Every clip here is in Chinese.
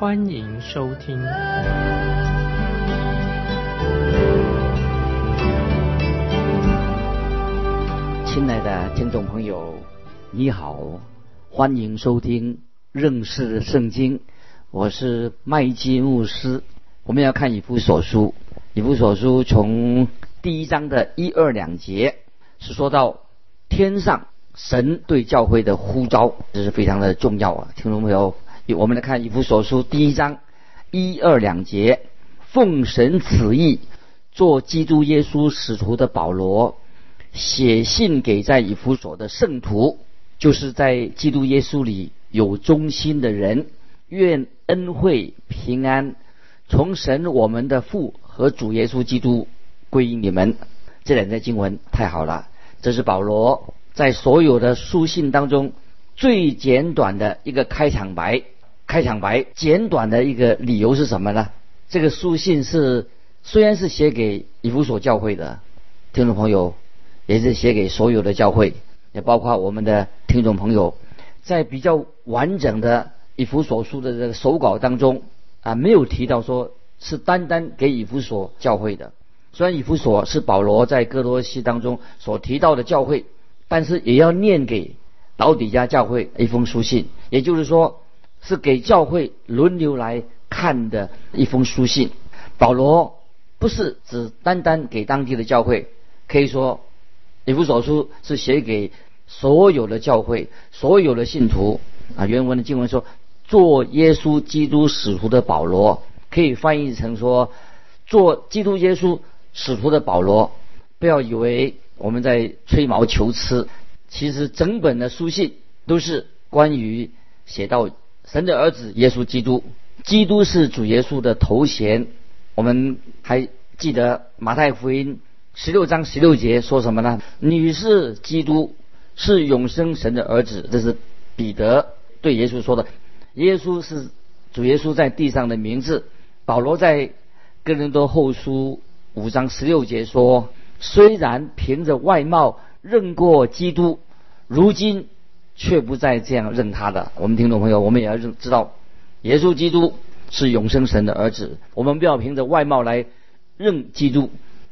欢迎收听。亲爱的听众朋友，你好，欢迎收听认识圣经。我是麦基牧师。我们要看以弗所书，以弗所书从第一章的一二两节是说到天上神对教会的呼召，这是非常的重要啊！听众朋友，我们来看以弗所书第一章一二两节，奉神旨意做基督耶稣使徒的保罗。写信给在以弗所的圣徒，就是在基督耶稣里有忠心的人，愿恩惠平安从神我们的父和主耶稣基督归于你们。这两节经文太好了，这是保罗在所有的书信当中最简短的一个开场白。开场白简短的一个理由是什么呢？这个书信是虽然是写给以弗所教会的听众朋友。也是写给所有的教会，也包括我们的听众朋友，在比较完整的以弗所书的这个手稿当中啊，没有提到说是单单给以弗所教会的。虽然以弗所是保罗在哥罗西当中所提到的教会，但是也要念给老底家教会一封书信，也就是说是给教会轮流来看的一封书信。保罗不是只单单给当地的教会，可以说。以弗所书是写给所有的教会、所有的信徒啊。原文的经文说：“做耶稣基督使徒的保罗，可以翻译成说，做基督耶稣使徒的保罗。”不要以为我们在吹毛求疵，其实整本的书信都是关于写到神的儿子耶稣基督。基督是主耶稣的头衔。我们还记得马太福音。十六章十六节说什么呢？女是基督，是永生神的儿子。这是彼得对耶稣说的。耶稣是主耶稣在地上的名字。保罗在哥林多后书五章十六节说：虽然凭着外貌认过基督，如今却不再这样认他的。我们听众朋友，我们也要认知道，耶稣基督是永生神的儿子。我们不要凭着外貌来认基督。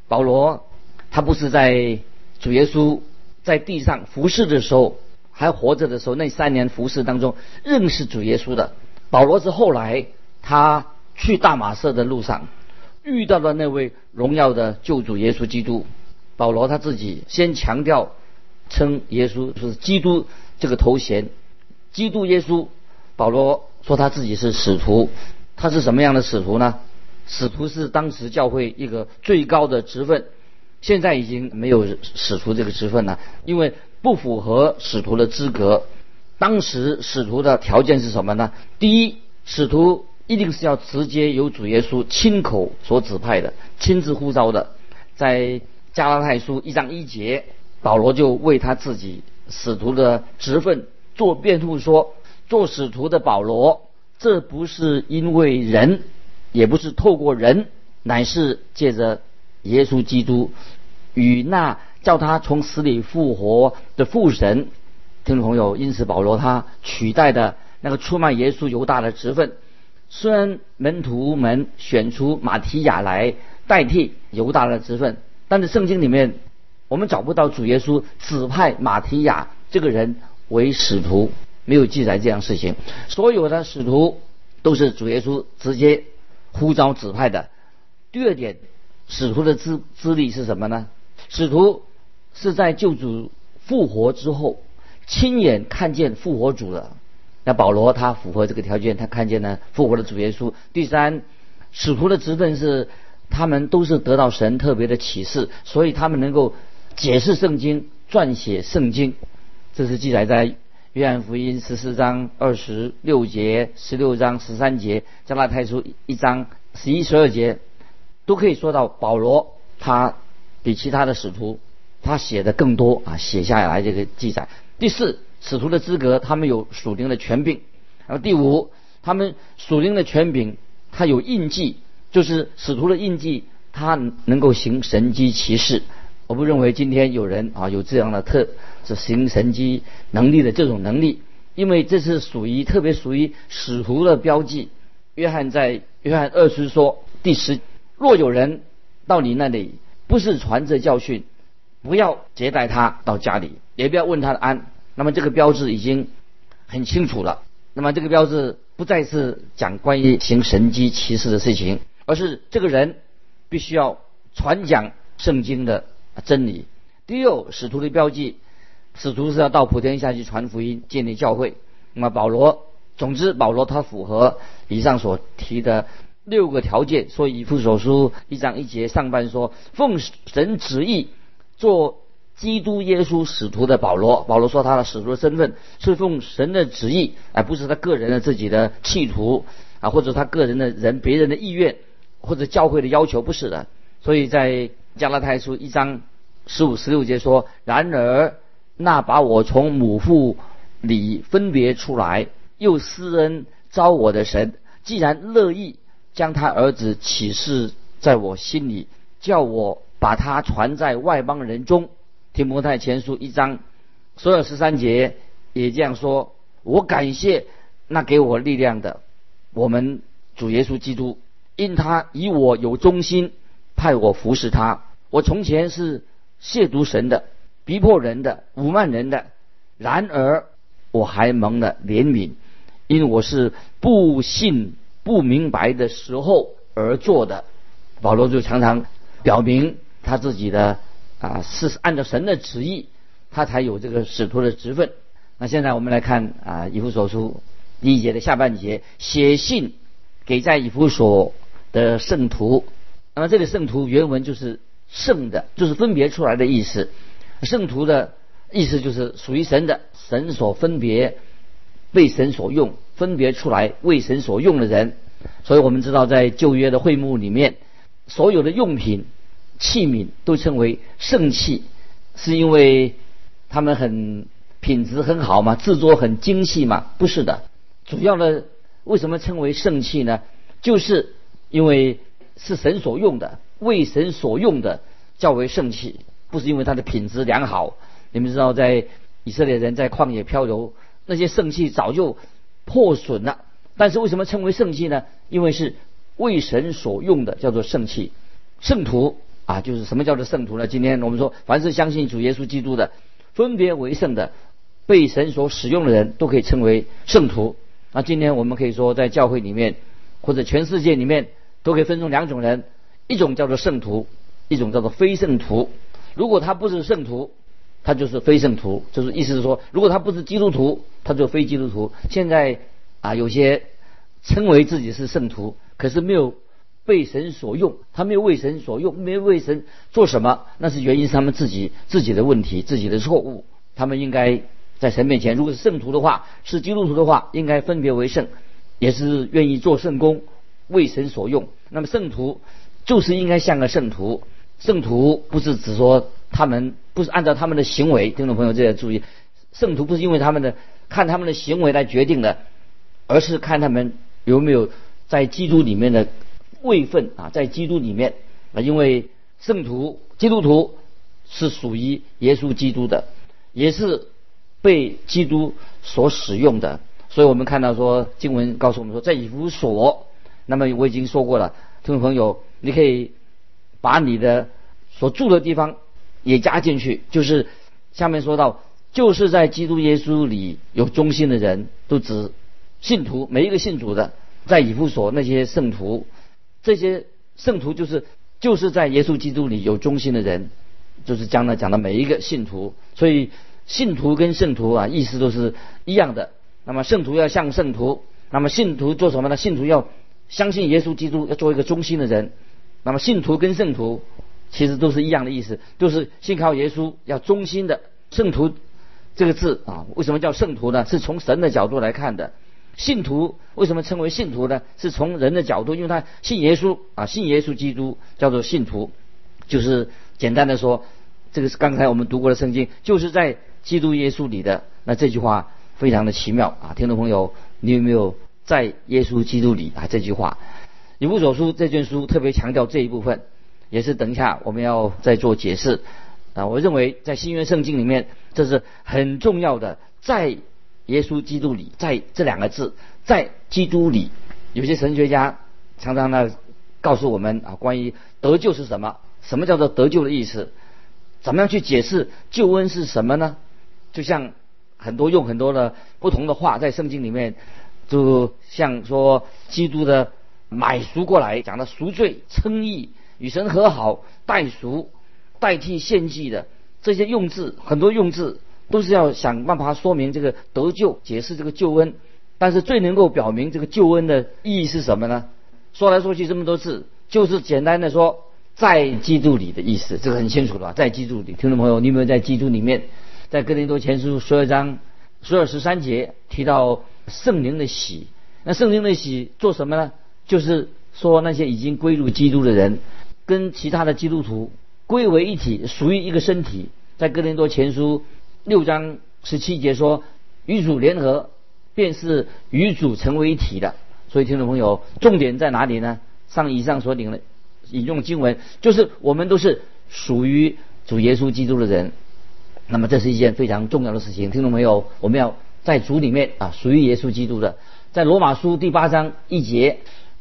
保罗。他不是在主耶稣在地上服侍的时候，还活着的时候，那三年服侍当中认识主耶稣的。保罗是后来他去大马色的路上遇到了那位荣耀的救主耶稣基督。保罗他自己先强调称耶稣是基督这个头衔，基督耶稣。保罗说他自己是使徒，他是什么样的使徒呢？使徒是当时教会一个最高的职分。现在已经没有使徒这个职分了，因为不符合使徒的资格。当时使徒的条件是什么呢？第一，使徒一定是要直接由主耶稣亲口所指派的，亲自呼召的。在加拉太书一章一节，保罗就为他自己使徒的职分做辩护，说：做使徒的保罗，这不是因为人，也不是透过人，乃是借着。耶稣基督与那叫他从死里复活的父神，听众朋友，因此保罗他取代的那个出卖耶稣犹大的职分，虽然门徒们选出马提亚来代替犹大的职分，但是圣经里面我们找不到主耶稣指派马提亚这个人为使徒，没有记载这样事情。所有的使徒都是主耶稣直接呼召指派的。第二点。使徒的资资历是什么呢？使徒是在救主复活之后，亲眼看见复活主的。那保罗他符合这个条件，他看见了复活的主耶稣。第三，使徒的职分是他们都是得到神特别的启示，所以他们能够解释圣经、撰写圣经。这是记载在约翰福音十四章二十六节、十六章十三节、加拉太书一章十一、十二节，都可以说到保罗他比其他的使徒他写的更多啊，写下来这个记载。第四，使徒的资格，他们有属灵的权柄。然后第五，他们属灵的权柄，他有印记，就是使徒的印记，他能够行神机骑士。我不认为今天有人啊有这样的特。是行神机能力的这种能力，因为这是属于特别属于使徒的标记。约翰在约翰二书说第十，若有人到你那里不是传着教训，不要接待他到家里，也不要问他的安。那么这个标志已经很清楚了。那么这个标志不再是讲关于行神机骑士的事情，而是这个人必须要传讲圣经的真理。第六，使徒的标记。使徒是要到普天下去传福音、建立教会。那么保罗，总之保罗他符合以上所提的六个条件。所以以父所书一章一节上半说：“奉神旨意做基督耶稣使徒的保罗。”保罗说他的使徒的身份是奉神的旨意，而不是他个人的自己的企图啊，或者他个人的人别人的意愿，或者教会的要求，不是的。所以在加拉太书一章十五、十六节说：“然而。”那把我从母腹里分别出来，又施恩招我的神，既然乐意将他儿子启示在我心里，叫我把他传在外邦人中。提摩太前书一章所有十三节也这样说：我感谢那给我力量的我们主耶稣基督，因他以我有忠心，派我服侍他。我从前是亵渎神的。逼迫人的、侮慢人的，然而我还蒙了怜悯，因为我是不信、不明白的时候而做的。保罗就常常表明他自己的啊，是按照神的旨意，他才有这个使徒的职分。那现在我们来看啊，以弗所书第一节的下半节，写信给在以弗所的圣徒。那么这里圣徒原文就是圣的，就是分别出来的意思。圣徒的意思就是属于神的，神所分别被神所用，分别出来为神所用的人。所以我们知道，在旧约的会幕里面，所有的用品器皿都称为圣器，是因为他们很品质很好嘛，制作很精细嘛？不是的，主要的为什么称为圣器呢？就是因为是神所用的，为神所用的，叫为圣器。不是因为它的品质良好，你们知道，在以色列人在旷野漂流，那些圣器早就破损了。但是为什么称为圣器呢？因为是为神所用的，叫做圣器。圣徒啊，就是什么叫做圣徒呢？今天我们说，凡是相信主耶稣基督的，分别为圣的，被神所使用的人都可以称为圣徒。那今天我们可以说，在教会里面或者全世界里面，都可以分成两种人：一种叫做圣徒，一种叫做非圣徒。如果他不是圣徒，他就是非圣徒，就是意思是说，如果他不是基督徒，他就非基督徒。现在啊，有些称为自己是圣徒，可是没有被神所用，他没有为神所用，没有为神做什么，那是原因是他们自己自己的问题，自己的错误。他们应该在神面前，如果是圣徒的话，是基督徒的话，应该分别为圣，也是愿意做圣功，为神所用。那么圣徒就是应该像个圣徒。圣徒不是只说他们不是按照他们的行为，听众朋友这要注意，圣徒不是因为他们的看他们的行为来决定的，而是看他们有没有在基督里面的位分啊，在基督里面啊，因为圣徒基督徒是属于耶稣基督的，也是被基督所使用的，所以我们看到说经文告诉我们说，在以弗所，那么我已经说过了，听众朋友你可以。把你的所住的地方也加进去，就是下面说到，就是在基督耶稣里有忠心的人，都指信徒，每一个信主的，在以弗所那些圣徒，这些圣徒就是就是在耶稣基督里有忠心的人，就是将来讲的每一个信徒，所以信徒跟圣徒啊，意思都是一样的。那么圣徒要像圣徒，那么信徒做什么呢？信徒要相信耶稣基督，要做一个忠心的人。那么信徒跟圣徒其实都是一样的意思，都是信靠耶稣，要忠心的圣徒。这个字啊，为什么叫圣徒呢？是从神的角度来看的。信徒为什么称为信徒呢？是从人的角度，因为他信耶稣啊，信耶稣基督叫做信徒，就是简单的说，这个是刚才我们读过的圣经，就是在基督耶稣里的。那这句话非常的奇妙啊，听众朋友，你有没有在耶稣基督里啊？这句话，以弗所书这卷书特别强调这一部分，也是等一下我们要再做解释啊。我认为在新约圣经里面，这是很重要的，在。耶稣基督里，在这两个字，在基督里，有些神学家常常呢告诉我们啊，关于得救是什么？什么叫做得救的意思？怎么样去解释救恩是什么呢？就像很多用很多的不同的话在圣经里面，就像说基督的买赎过来，讲的赎罪、称义、与神和好、代赎、代替献祭的这些用字，很多用字。都是要想办法说明这个得救，解释这个救恩。但是最能够表明这个救恩的意义是什么呢？说来说去这么多次，就是简单的说，在基督里的意思，这个很清楚了。在基督里，听众朋友，你有没有在基督里面？在哥林多前书十二章十二十三节提到圣灵的喜，那圣灵的喜做什么呢？就是说那些已经归入基督的人，跟其他的基督徒归为一体，属于一个身体。在哥林多前书。六章十七节说，与主联合，便是与主成为一体的。所以听众朋友，重点在哪里呢？上以上所领的引用经文，就是我们都是属于主耶稣基督的人。那么这是一件非常重要的事情。听众朋友，我们要在主里面啊，属于耶稣基督的。在罗马书第八章一节，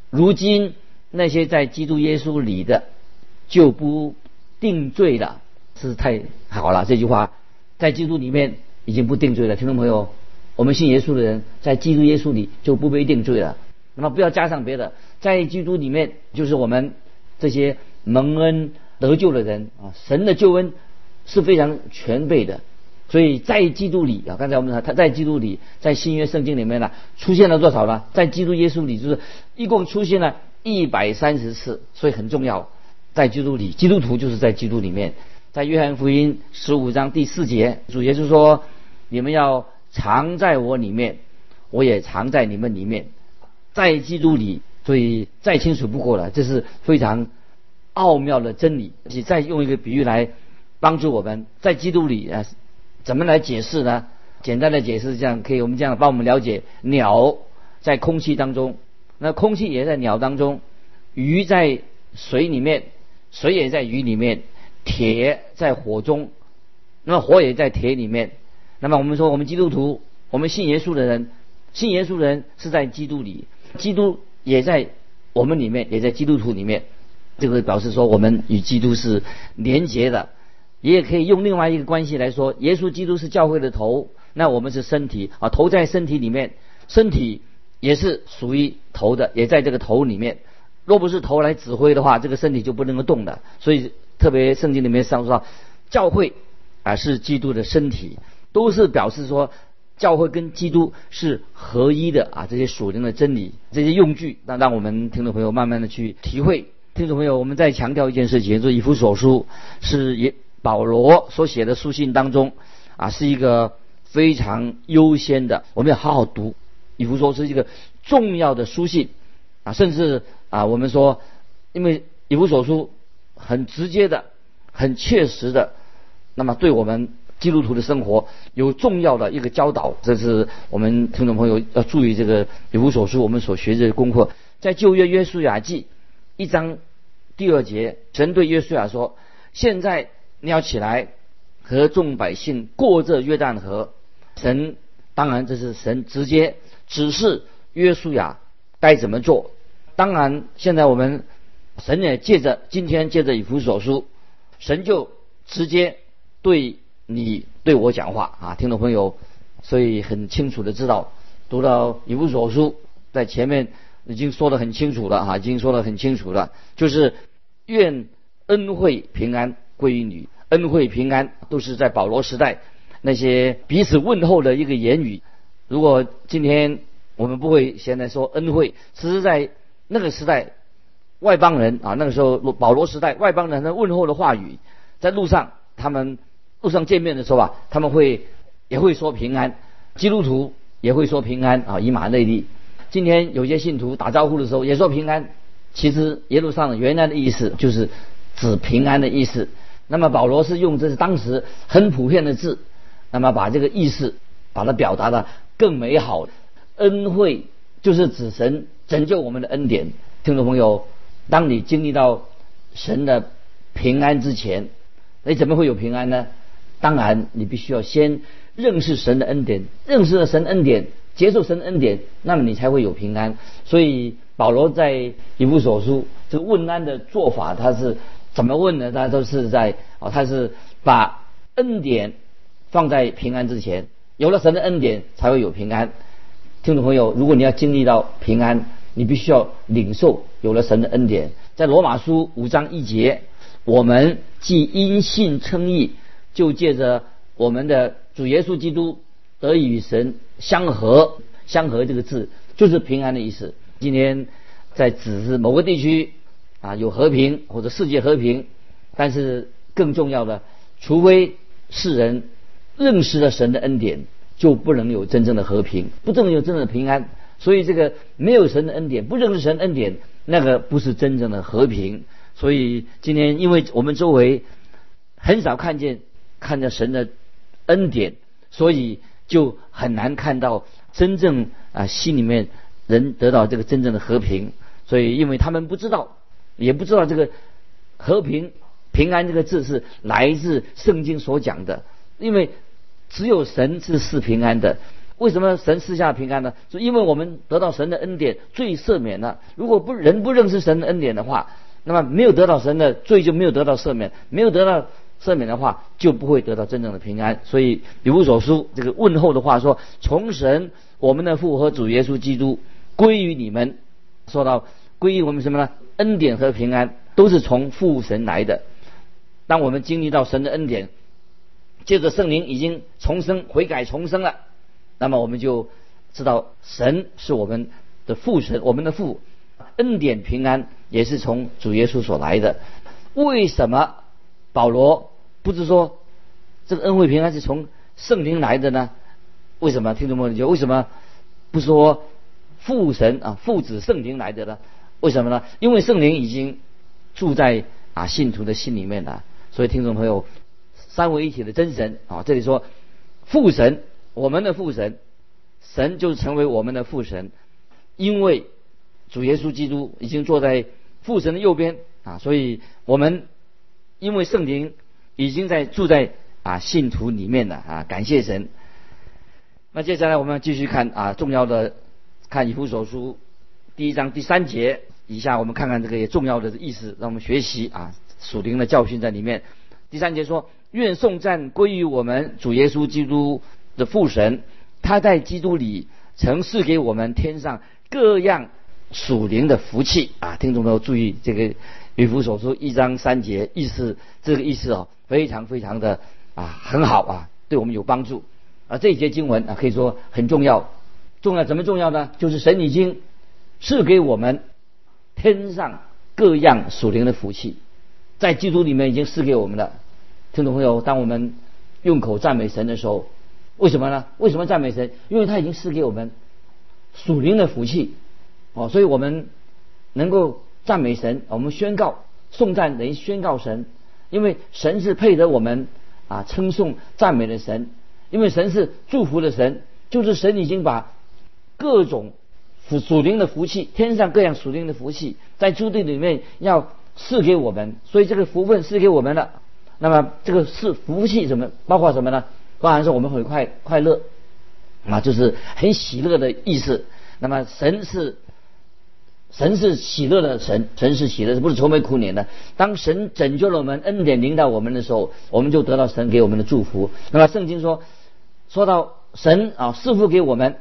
如今那些在基督耶稣里的，就不定罪了，是太好了。这句话。在基督里面已经不定罪了，听众朋友，我们信耶稣的人在基督耶稣里就不被定罪了。那么不要加上别的，在基督里面就是我们这些蒙恩得救的人啊，神的救恩是非常全备的。所以在基督里啊，刚才我们说他在基督里，在新约圣经里面呢出现了多少呢？在基督耶稣里就是一共出现了一百三十次，所以很重要。在基督里，基督徒就是在基督里面。在约翰福音十五章第四节，主耶稣说：“你们要藏在我里面，我也藏在你们里面，在基督里。”所以再清楚不过了，这是非常奥妙的真理。你再用一个比喻来帮助我们，在基督里啊，怎么来解释呢？简单的解释这样可以，我们这样帮我们了解：鸟在空气当中，那空气也在鸟当中；鱼在水里面，水也在鱼里面。铁在火中，那么火也在铁里面。那么我们说，我们基督徒，我们信耶稣的人，信耶稣的人是在基督里，基督也在我们里面，也在基督徒里面。这个表示说，我们与基督是连结的。也可以用另外一个关系来说，耶稣基督是教会的头，那我们是身体啊，头在身体里面，身体也是属于头的，也在这个头里面。若不是头来指挥的话，这个身体就不能够动的。所以。特别圣经里面上说，教会啊是基督的身体，都是表示说教会跟基督是合一的啊。这些属灵的真理，这些用具，那让我们听众朋友慢慢的去体会。听众朋友，我们再强调一件事情，就是以弗所书是也保罗所写的书信当中啊，是一个非常优先的，我们要好好读。以弗所是一个重要的书信啊，甚至啊，我们说，因为以弗所书。很直接的、很切实的，那么对我们基督徒的生活有重要的一个教导，这是我们听众朋友要注意这个《以弗所书》我们所学的功课。在旧约约书亚记一章第二节，神对约书亚说：“现在你要起来，和众百姓过这约旦河。”神当然这是神直接指示约书亚该怎么做。当然，现在我们。神也借着今天借着以弗所书，神就直接对你对我讲话啊，听众朋友，所以很清楚的知道，读到以弗所书在前面已经说得很清楚了啊，已经说得很清楚了，就是愿恩惠平安归于你，恩惠平安都是在保罗时代那些彼此问候的一个言语。如果今天我们不会现在说恩惠，只是在那个时代。外邦人啊，那个时候保罗时代，外邦人的问候的话语，在路上他们路上见面的时候啊，他们会也会说平安，基督徒也会说平安啊，以马内利。今天有些信徒打招呼的时候也说平安，其实耶路撒冷原来的意思就是指平安的意思。那么保罗是用这是当时很普遍的字，那么把这个意思把它表达的更美好。恩惠就是指神拯救我们的恩典。听众朋友，当你经历到神的平安之前，你怎么会有平安呢？当然，你必须要先认识神的恩典，认识了神恩典，接受神恩典，那么你才会有平安。所以保罗在以弗所书这个问安的做法，他是怎么问呢？他都是在哦，他是把恩典放在平安之前，有了神的恩典才会有平安。听众朋友，如果你要经历到平安，你必须要领受有了神的恩典。在罗马书五章一节，我们既因信称义。就借着我们的主耶稣基督得以与神相合，相合这个字就是平安的意思。今天在指示某个地区啊有和平或者世界和平，但是更重要的，除非世人认识了神的恩典，就不能有真正的和平，不能有真正的平安。所以这个没有神的恩典，不认识神恩典，那个不是真正的和平。所以今天因为我们周围很少看见。看着神的恩典，所以就很难看到真正啊心里面人得到这个真正的和平。所以，因为他们不知道，也不知道这个和平、平安这个字是来自圣经所讲的。因为只有神是赐平安的。为什么神赐下平安呢？就因为我们得到神的恩典，罪赦免了。如果不人不认识神的恩典的话，那么没有得到神的罪就没有得到赦免，没有得到。赦免的话，就不会得到真正的平安。所以，以弗所书这个问候的话说：“从神我们的父和主耶稣基督归于你们。”说到归于我们什么呢？恩典和平安都是从父神来的。当我们经历到神的恩典，借着圣灵已经重生、悔改、重生了，那么我们就知道神是我们的父神，我们的父恩典平安也是从主耶稣所来的。为什么？保罗不是说这个恩惠平安是从圣灵来的呢？为什么？听众朋友，就为什么不说父神啊、父子圣灵来的呢？为什么呢？因为圣灵已经住在啊信徒的心里面了。所以，听众朋友，三位一体的真神啊，这里说父神，我们的父神，神就是成为我们的父神，因为主耶稣基督已经坐在父神的右边啊，所以我们。因为圣灵已经在住在啊信徒里面了啊，感谢神。那接下来我们继续看啊重要的看以弗所书第一章第三节以下，我们看看这个也重要的意思，让我们学习啊属灵的教训在里面。第三节说：愿颂赞归于我们主耶稣基督的父神，他在基督里曾赐给我们天上各样属灵的福气啊！听众朋友注意这个。与弗所书一章三节意思，这个意思哦，非常非常的啊很好啊，对我们有帮助啊。这一节经文啊，可以说很重要。重要怎么重要呢？就是神已经赐给我们天上各样属灵的福气，在基督里面已经赐给我们了。听众朋友，当我们用口赞美神的时候，为什么呢？为什么赞美神？因为他已经赐给我们属灵的福气哦，所以我们能够。赞美神，我们宣告颂赞等于宣告神，因为神是配得我们啊称颂赞美的神，因为神是祝福的神，就是神已经把各种属属灵的福气，天上各样属灵的福气，在诸地里面要赐给我们，所以这个福分赐给我们了。那么这个是福气什么？包括什么呢？包含说我们很快快乐啊，就是很喜乐的意思。那么神是。神是喜乐的神，神是喜乐，不是愁眉苦脸的。当神拯救了我们，恩典领导我们的时候，我们就得到神给我们的祝福。那么圣经说，说到神啊，赐福给我们，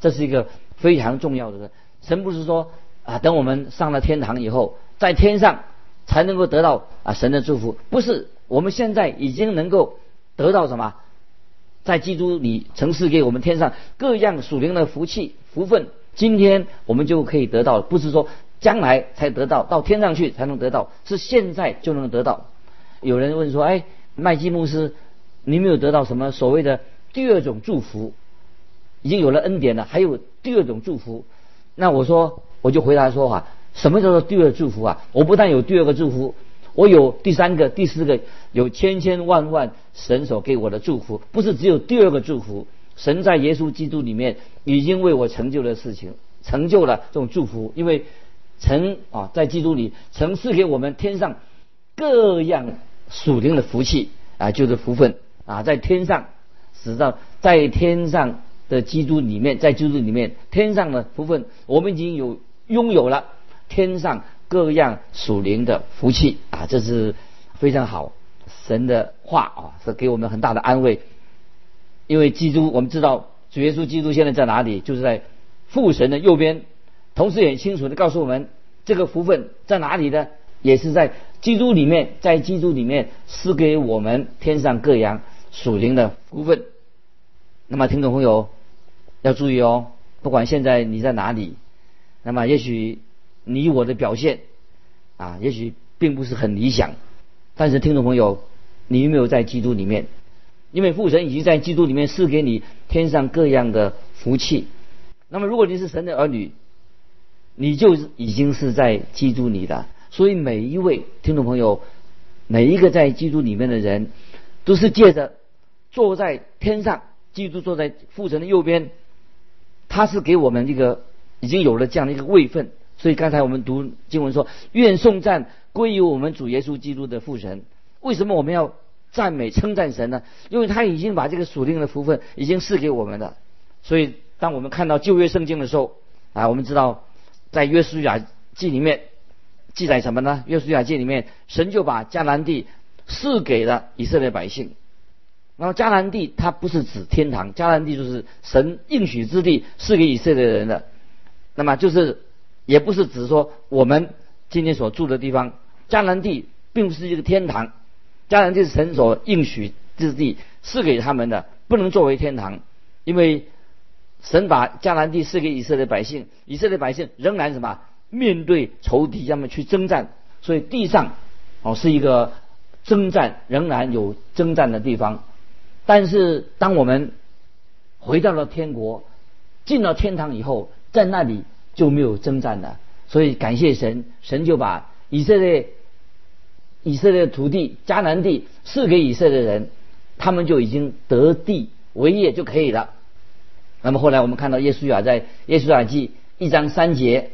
这是一个非常重要的是。神不是说啊，等我们上了天堂以后，在天上才能够得到啊神的祝福，不是。我们现在已经能够得到什么，在基督里城市给我们天上各样属灵的福气福分。今天我们就可以得到，不是说将来才得到，到天上去才能得到，是现在就能得到。有人问说：“哎，麦基牧师，你没有得到什么所谓的第二种祝福，已经有了恩典了，还有第二种祝福。那我说，我就回答说啊，什么叫做第二祝福啊？我不但有第二个祝福，我有第三个、第四个，有千千万万神所给我的祝福，不是只有第二个祝福。神在耶稣基督里面已经为我成就了事情，成就了这种祝福，因为曾啊在基督里曾赐给我们天上各样属灵的福气啊，就是福分啊，在天上，使到在天上的基督里面，在基督里面天上的福分，我们已经有拥有了天上各样属灵的福气啊，这是非常好，神的话啊是给我们很大的安慰。因为基督，我们知道主耶稣基督现在在哪里？就是在父神的右边，同时也很清楚的告诉我们，这个福分在哪里呢？也是在基督里面，在基督里面赐给我们天上各样属灵的福分。那么听众朋友要注意哦，不管现在你在哪里，那么也许你我的表现啊，也许并不是很理想，但是听众朋友，你有没有在基督里面？因为父神已经在基督里面赐给你天上各样的福气，那么如果你是神的儿女，你就已经是在基督里的。所以每一位听众朋友，每一个在基督里面的人，都是借着坐在天上，基督坐在父神的右边，他是给我们这个已经有了这样的一个位分。所以刚才我们读经文说：“愿颂赞归于我们主耶稣基督的父神。”为什么我们要？赞美称赞神呢，因为他已经把这个属灵的福分已经赐给我们了。所以当我们看到旧约圣经的时候，啊，我们知道在约书亚记里面记载什么呢？约书亚记里面，神就把迦南地赐给了以色列百姓。然后迦南地它不是指天堂，迦南地就是神应许之地，赐给以色列人的。那么就是也不是指说我们今天所住的地方，迦南地并不是一个天堂。迦南地是神所应许之地，赐给他们的，不能作为天堂，因为神把迦南地赐给以色列百姓，以色列百姓仍然什么面对仇敌，他们去征战，所以地上哦是一个征战，仍然有征战的地方。但是当我们回到了天国，进了天堂以后，在那里就没有征战了。所以感谢神，神就把以色列。以色列的土地迦南地赐给以色列人，他们就已经得地为业就可以了。那么后来我们看到耶稣亚在耶稣亚记一章三节，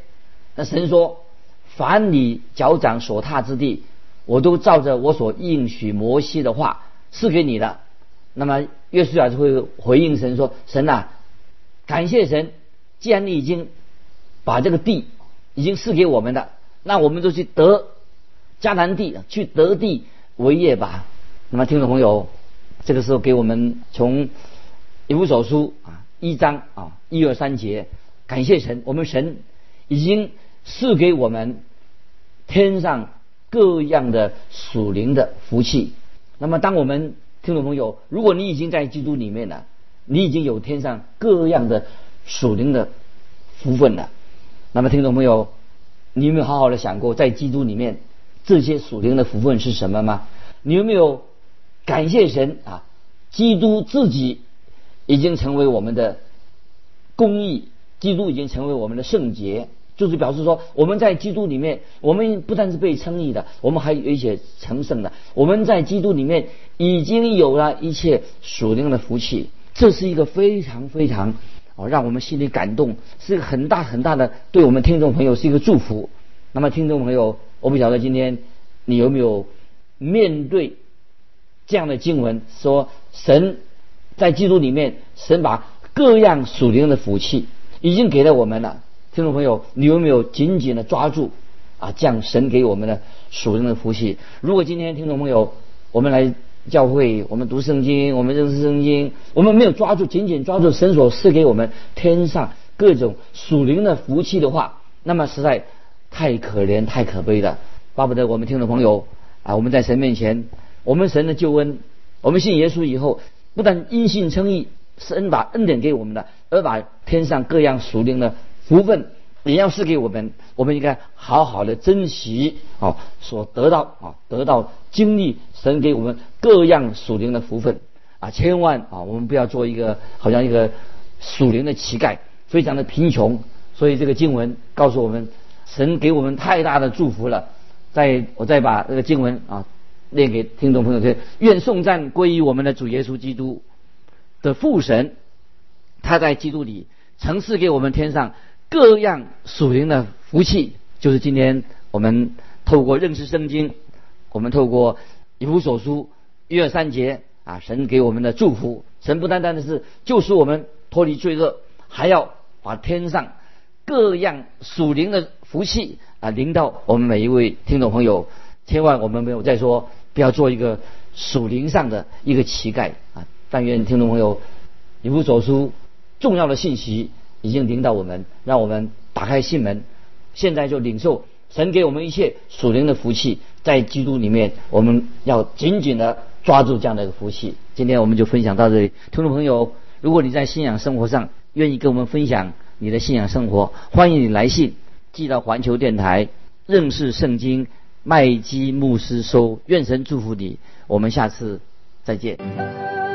那神说：“凡你脚掌所踏之地，我都照着我所应许摩西的话赐给你的。”那么耶稣亚就会回应神说：“神啊，感谢神，既然你已经把这个地已经赐给我们的，那我们就去得。”迦南地去得地为业吧。那么听众朋友，这个时候给我们从以弗所书啊一章啊一二三节，感谢神，我们神已经赐给我们天上各样的属灵的福气。那么当我们听众朋友，如果你已经在基督里面了，你已经有天上各样的属灵的福分了。那么听众朋友，你有没有好好的想过，在基督里面？这些属灵的福分是什么吗？你有没有感谢神啊？基督自己已经成为我们的公义，基督已经成为我们的圣洁，就是表示说我们在基督里面，我们不但是被称义的，我们还有一些成圣的。我们在基督里面已经有了一切属灵的福气，这是一个非常非常哦让我们心里感动，是一个很大很大的对我们听众朋友是一个祝福。那么听众朋友。我不晓得今天你有没有面对这样的经文，说神在基督里面，神把各样属灵的福气已经给了我们了。听众朋友，你有没有紧紧的抓住啊？降神给我们的属灵的福气。如果今天听众朋友，我们来教会，我们读圣经，我们认识圣经，我们没有抓住紧紧抓住神所赐给我们天上各种属灵的福气的话，那么实在。太可怜，太可悲了，巴不得我们听众朋友啊，我们在神面前，我们神的救恩，我们信耶稣以后，不但因信称义，神把恩典给我们的，而把天上各样属灵的福分也要赐给我们，我们应该好好的珍惜啊，所得到啊，得到经历神给我们各样属灵的福分。啊，千万啊，我们不要做一个好像一个属灵的乞丐，非常的贫穷。所以这个经文告诉我们，神给我们太大的祝福了。再我再把这个经文啊念给听众朋友听：愿颂赞归于我们的主耶稣基督的父神，他在基督里曾赐给我们天上各样属灵的福气。就是今天我们透过认识圣经，我们透过以弗所书一二三节啊，神给我们的祝福，神不单单的是救赎我们脱离罪恶，还要把天上各样属灵的福气啊临到我们每一位听众朋友。千万我们没有再说不要做一个属灵上的一个乞丐啊！但愿听众朋友以弗所书重要的信息已经领导我们，让我们打开心门。现在就领受神给我们一切属灵的福气，在基督里面，我们要紧紧的抓住这样的一个福气。今天我们就分享到这里，听众朋友，如果你在信仰生活上愿意跟我们分享你的信仰生活，欢迎你来信寄到环球电台认识圣经麦基牧师收。愿神祝福你，我们下次再见。